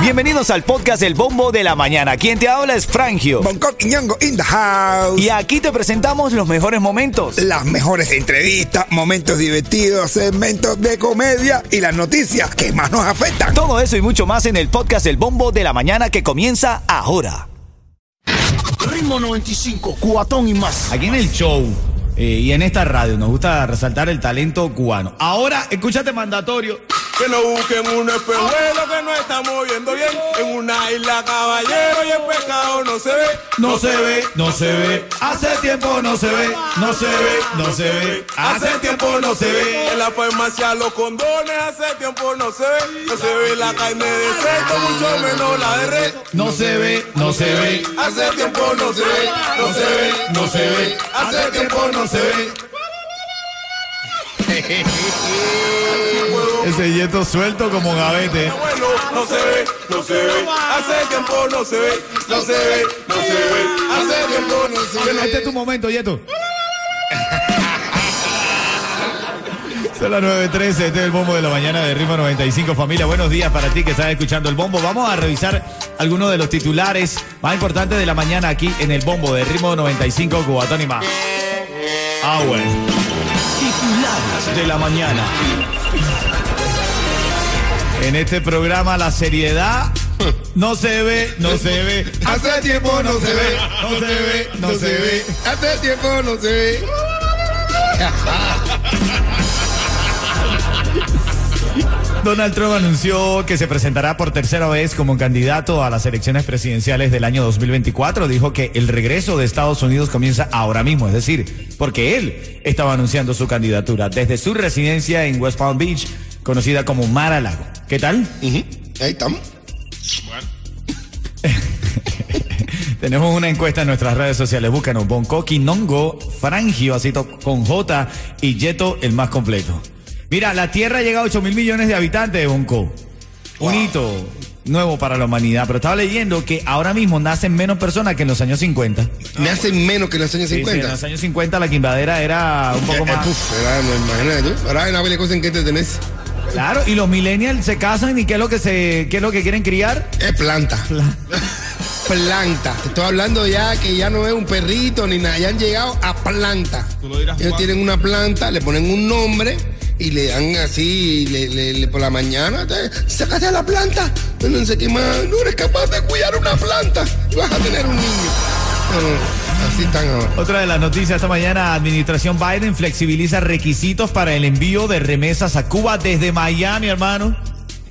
Bienvenidos al podcast El Bombo de la Mañana. Quien te habla es Frangio. Bangkok y Ñongo in the house. Y aquí te presentamos los mejores momentos. Las mejores entrevistas, momentos divertidos, segmentos de comedia y las noticias que más nos afectan. Todo eso y mucho más en el podcast El Bombo de la Mañana que comienza ahora. Ritmo 95, cuatón y más. Aquí en el show eh, y en esta radio nos gusta resaltar el talento cubano. Ahora, escúchate mandatorio. Que no busquen un espejuelo que no estamos viendo bien. En una isla caballero y el pescado no se ve. No se ve, no se ve. Hace tiempo no se ve, no se ve, no se ve. Hace tiempo no se ve. En la farmacia los condones hace tiempo no se ve. No se ve la carne de cerdo, mucho menos la de res. No se ve, no se ve. Hace tiempo no se ve. No se ve, no se ve. Hace tiempo no se ve. Ese yeto suelto como gavete. No se ve, no se ve. Hace tiempo no se ve. No se ve, no se ve. Hace tiempo no se ve. Este es tu momento, Yeto. Son las 9.13, este es el bombo de la mañana de Ritmo 95. Familia, buenos días para ti que estás escuchando el bombo. Vamos a revisar algunos de los titulares más importantes de la mañana aquí en el bombo de Ritmo 95 Cubatón y más. Ah, bueno. Titulares de la mañana. En este programa la seriedad no se ve, no se ve. Hace tiempo no se ve. No se ve, no se ve. Hace tiempo no se ve. Donald Trump anunció que se presentará por tercera vez como candidato a las elecciones presidenciales del año 2024. Dijo que el regreso de Estados Unidos comienza ahora mismo, es decir, porque él estaba anunciando su candidatura desde su residencia en West Palm Beach, conocida como Mar a Lago. ¿Qué tal? Ahí estamos. Tenemos una encuesta en nuestras redes sociales. Búscanos Boncoqui, Nongo, Frangio, así con J y Yeto, el más completo. Mira, la Tierra llega a 8 mil millones de habitantes, Bonco. Un hito nuevo para la humanidad. Pero estaba leyendo que ahora mismo nacen menos personas que en los años 50. Me hacen menos que en los años Sí, sí, 50. en los años 50 la quimbadera era un poco Eh, más. puf, era, no, imagínate tú. Ahora hay una bella cosa en que te tenés. Claro, y los millennials se casan y ¿qué es lo que se, qué es lo que quieren criar? Es planta. Planta. Te estoy hablando ya que ya no es un perrito ni nada. Ya han llegado a planta. Ellos tienen una planta, le ponen un nombre y le dan así, le, le- le- por la mañana, te, sácate a la planta. No sé qué más. No eres capaz de cuidar una planta vas a tener un niño. Así están ahora. Otra de las noticias esta mañana, administración Biden flexibiliza requisitos para el envío de remesas a Cuba desde Miami, hermano.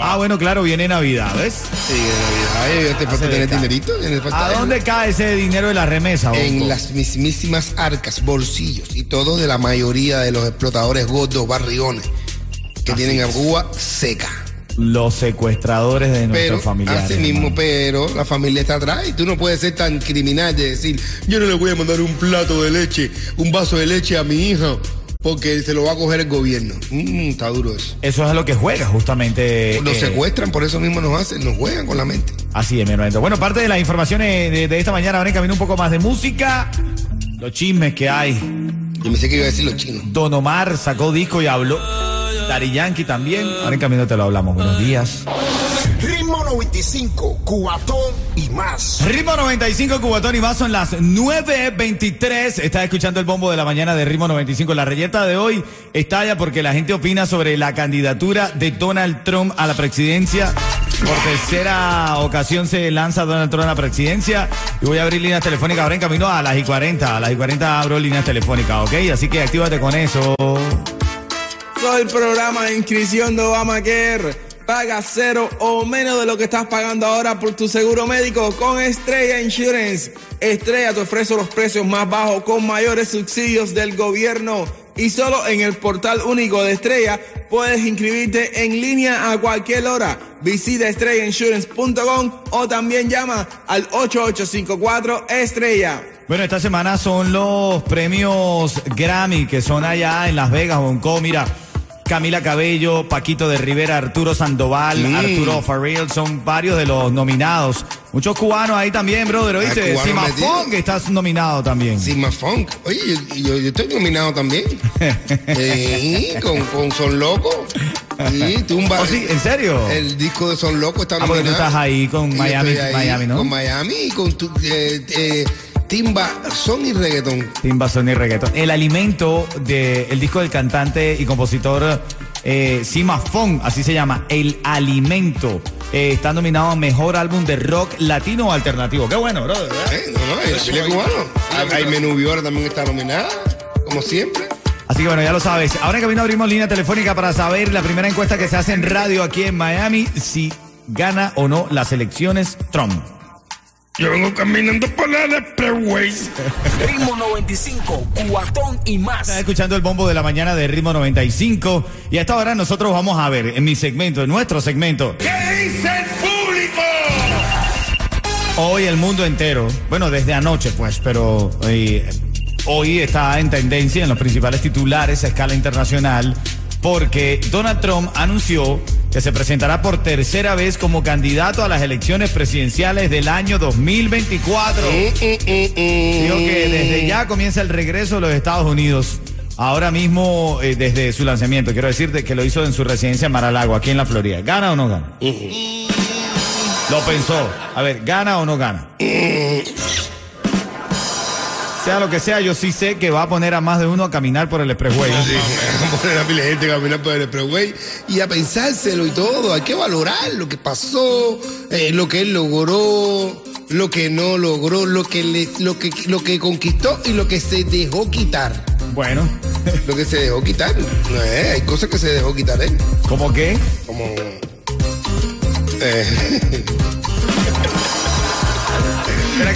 Ah, bueno, claro, viene Navidad, ¿ves? Sí, de Navidad, te falta tener dinerito. ¿A dónde cae ese dinero de la remesa? En las mismísimas arcas, bolsillos y todo de la mayoría de los explotadores gordos, barriones que tienen a Cuba seca. Los secuestradores de nuestros familiares. así mismo, hermano. pero la familia está atrás y tú no puedes ser tan criminal de decir, yo no le voy a mandar un plato de leche, un vaso de leche a mi hija, porque se lo va a coger el gobierno. Mm, está duro eso. Eso es a lo que juega justamente. Nos eh, secuestran, por eso mismo nos hacen, nos juegan con la mente. Así es, mi hermano. Bueno, parte de las informaciones de, de esta mañana van en camino un poco más de música. Los chismes que hay. Yo me sé que iba a decir los chinos. Don Omar sacó disco y habló. Dari Yankee también. Ahora en camino te lo hablamos. Buenos días. Ritmo 95, cuatón y más. Ritmo 95, Cubatón y más son las 9.23. Estás escuchando el bombo de la mañana de Ritmo 95. La reyerta de hoy estalla porque la gente opina sobre la candidatura de Donald Trump a la presidencia. Por tercera ocasión se lanza Donald Trump a la presidencia. Y voy a abrir líneas telefónicas ahora en camino a las y 40. A las y 40 abro líneas telefónicas, ¿ok? Así que actívate con eso. Soy el programa de inscripción de Obamacare. Paga cero o menos de lo que estás pagando ahora por tu seguro médico con Estrella Insurance. Estrella te ofrece los precios más bajos con mayores subsidios del gobierno. Y solo en el portal único de Estrella puedes inscribirte en línea a cualquier hora. Visita estrellainsurance.com o también llama al 8854 Estrella. Bueno, esta semana son los premios Grammy que son allá en Las Vegas, Hong. Mira, Camila Cabello, Paquito de Rivera, Arturo Sandoval, Mm. Arturo Farrell, son varios de los nominados. Muchos cubanos ahí también, brother, ¿oíste? Sima. Fong estás nominado también. Sima Funk. Oye, yo, yo- yo estoy nominado también. Sí, con, con Son Loco. Sí, tumba. ¿Oh, sí? ¿En serio? El disco de Son Locos está Ah, porque tú nominado. estás ahí con Miami- ahí Miami, ¿no? Con Miami y con tu, eh, eh, Timba, Son y Reggaeton. Timba, Sony Reggaeton. El alimento del disco del cantante y compositor eh, Sima Fong, así se llama, El Alimento. Eh, está nominado a Mejor Álbum de Rock Latino o Alternativo. Qué bueno, bro. ¿verdad? ¿Eh? No, no, el chile cubano. Hay- Hay Menú Viora también está nominada, como siempre. Así que bueno, ya lo sabes. Ahora en camino abrimos línea telefónica para saber la primera encuesta que se hace en radio aquí en Miami, si gana o no las elecciones Trump. Yo vengo caminando por la Expressway. Ritmo 95, cuatón y más. Estás escuchando el bombo de la mañana de Ritmo 95 y a esta hora nosotros vamos a ver en mi segmento, en nuestro segmento, ¿Qué dice el público? hoy el mundo entero, bueno, desde anoche pues, pero eh, hoy está en tendencia en los principales titulares a escala internacional porque Donald Trump anunció que se presentará por tercera vez como candidato a las elecciones presidenciales del año 2024. Dijo que desde ya comienza el regreso de los Estados Unidos. Ahora mismo, eh, desde su lanzamiento, quiero decirte que lo hizo en su residencia en Mar-a-Lago, aquí en la Florida. ¿Gana o no gana? Lo pensó. A ver, ¿gana o no gana? Sea lo que sea, yo sí sé que va a poner a más de uno a caminar por el expressway. Sí, van a poner a pila de gente a caminar por el Expressway y a pensárselo y todo. Hay que valorar lo que pasó, eh, lo que él logró, lo que no logró, lo que, le, lo, que, lo que conquistó y lo que se dejó quitar. Bueno, Lo que se dejó quitar. No, eh, hay cosas que se dejó quitar él. ¿cómo qué? Como. Eh,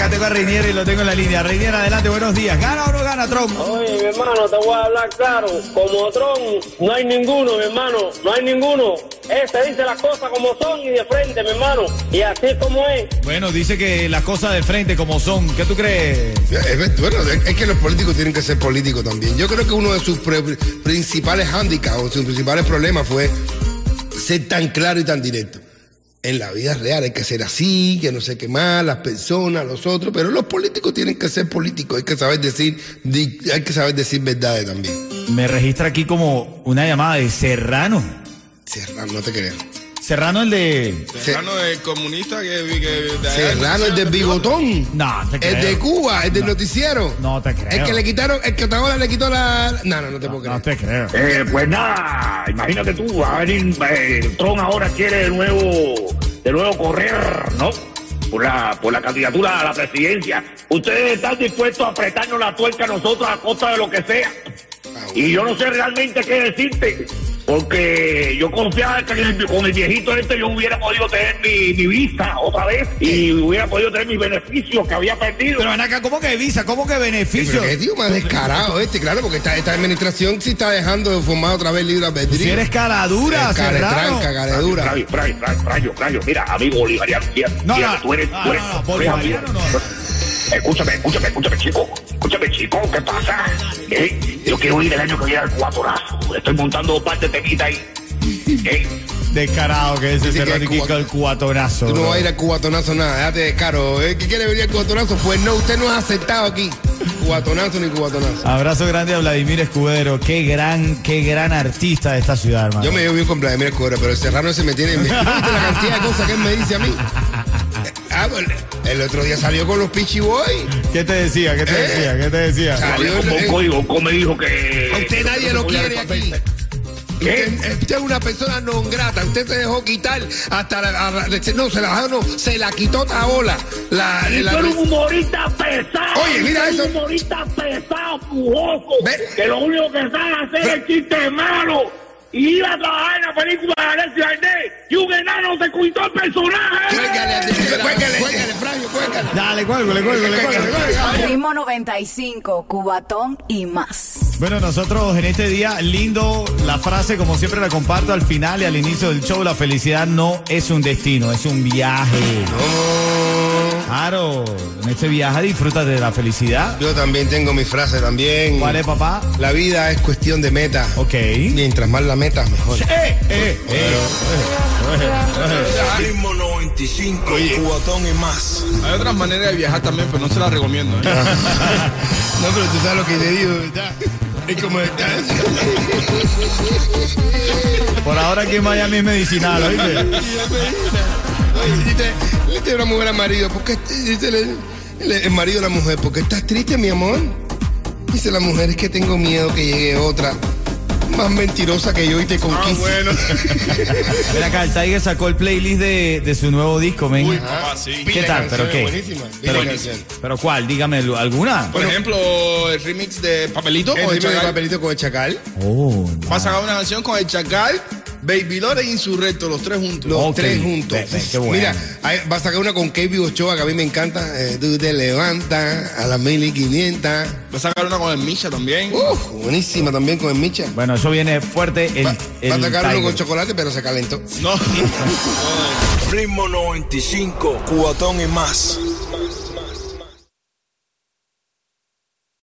acá tengo a Reinier y lo tengo en la línea. Reinier, adelante, buenos días. ¿Gana o no gana Trump? Oye, mi hermano, te voy a hablar claro. Como Tron, no hay ninguno, mi hermano. No hay ninguno. Este dice las cosas como son y de frente, mi hermano. Y así es como es. Bueno, dice que las cosas de frente como son. ¿Qué tú crees? es bueno, es que los políticos tienen que ser políticos también. Yo creo que uno de sus principales handicaps o sus principales problemas fue ser tan claro y tan directo. En la vida real hay que ser así, que no sé qué más, las personas, los otros, pero los políticos tienen que ser políticos, hay que saber decir, hay que saber decir verdades también. Me registra aquí como una llamada de Serrano. Serrano, no te creas. Serrano el de... Serrano es comunista que que. de Serrano, el del bigotón. No, te creo. El de Cuba, el del noticiero. No te creo. El que le quitaron, el que ahora le quitó la. No, no, no te puedo creer. No te creo. Eh, pues nada, imagínate tú, va a venir, eh, Trump ahora quiere de nuevo, de nuevo correr, ¿no? Por la, por la candidatura a la presidencia. Ustedes están dispuestos a apretarnos la tuerca a nosotros a costa de lo que sea. Y yo no sé realmente qué decirte, porque yo confiaba que el- con el viejito este yo hubiera podido tener mi, mi visa otra vez y hubiera podido tener mis beneficios que había perdido. Pero ven acá, ¿cómo que visa? ¿Cómo que beneficio? Pero qué tío más descarado este, claro, porque esta, esta administración sí está dejando de formar otra vez libre albedrío. Si eres caladura, Serrano. caretranca, caredura. Frayo, Frayo, Frayo, Frayo, Frayo, mira, amigo bolivariano, No, no, tú eres, no, tú eres, no, no, tú eres amigo. bolivariano no. Escúchame, escúchame, escúchame, chico. Escúchame, chico, ¿qué pasa? ¿Eh? Yo quiero ir el año que viene al cuatorazo. Estoy montando parte de temita ahí. ¿Eh? Descarado que ese Dice que el cubatonazo. Tú no vas a ir al cubatonazo nada, déjate de caro. ¿eh? ¿Qué quiere venir al cubatonazo? Pues no, usted no es aceptado aquí. Cubatonazo ni cubatonazo. Abrazo grande a Vladimir Escudero. Qué gran, qué gran artista de esta ciudad, hermano. Yo me llevo bien con Vladimir Escudero, pero el serrano se me tiene. ¿Viste la cantidad de cosas que él me dice a mí? Ah, pues, el otro día salió con los Pichi Boys. ¿Qué te decía? ¿Qué te ¿Eh? decía? ¿Qué te decía? Salió el- un código, como me dijo que... A usted nadie lo quiere aquí. ¿Qué? Usted, usted es una persona non grata. Usted se dejó quitar hasta la, a no, se la no, se la quitó Taola. La, Y la- tú eres un humorista pesado. Oye, mira eso. Un humorista pesado, pujoso. Ve. Que lo único que sabe hacer es chiste malo. Y ir a trabajar en la película de Arnés. Y un enano se cuitó el personaje. Cuélgale, cuélgale, cuélgale, Franjo, cuélgale. Dale, cuelgo, le cuelgo, le cuelgo, le cuelgo. Ritmo 95, Cubatón y más. Bueno, nosotros en este día, lindo la frase, como siempre la comparto al final y al inicio del show, la felicidad no es un destino, es un viaje. Claro, en este viaje disfrutas de la felicidad. Yo también tengo mi frase también. ¿Cuál es, papá? La vida es cuestión de meta. Ok. Mientras más la meta, mejor. ¡Eh, eh, eh! Ritmo 95, cuatón y más. Hay otras maneras de viajar también, pero no se las recomiendo. ¿eh? No, pero tú sabes lo que te digo, ¿verdad? ¿Y cómo estás? Por ahora aquí en Miami es medicinal, ¿oíste? Le dice una mujer al marido, ¿por qué te- dice el, el- el marido a la mujer, ¿por qué estás triste, mi amor? Dice la mujer, es que tengo miedo que llegue otra más mentirosa que yo y te conquiste. bueno. Mira acá, el Tiger sacó el playlist de, de su nuevo disco, men. Uy, papá, sí. ¿Qué tal? ¿Pero qué? Buenísima. Pero. ¿Pero cuál? Dígame alguna. Por ejemplo, el remix de Papelito El con el ritmo de Chacal. papelito con el chacal. Oh, Va a sacar una canción con el Chacal, Baby Lore e Insurrecto, los tres juntos. Los tres juntos. Qué bueno. Mira, va a sacar una con KB Ochoa que a mí me encanta. Eh, tú te levantas a las 1500. Va a sacar una con el Misha también. Buenísima también con el Micha. Bueno, eso viene fuerte el, Va, el va a sacar uno con chocolate, pero se calentó. No. Ritmo 95, cubatón y más.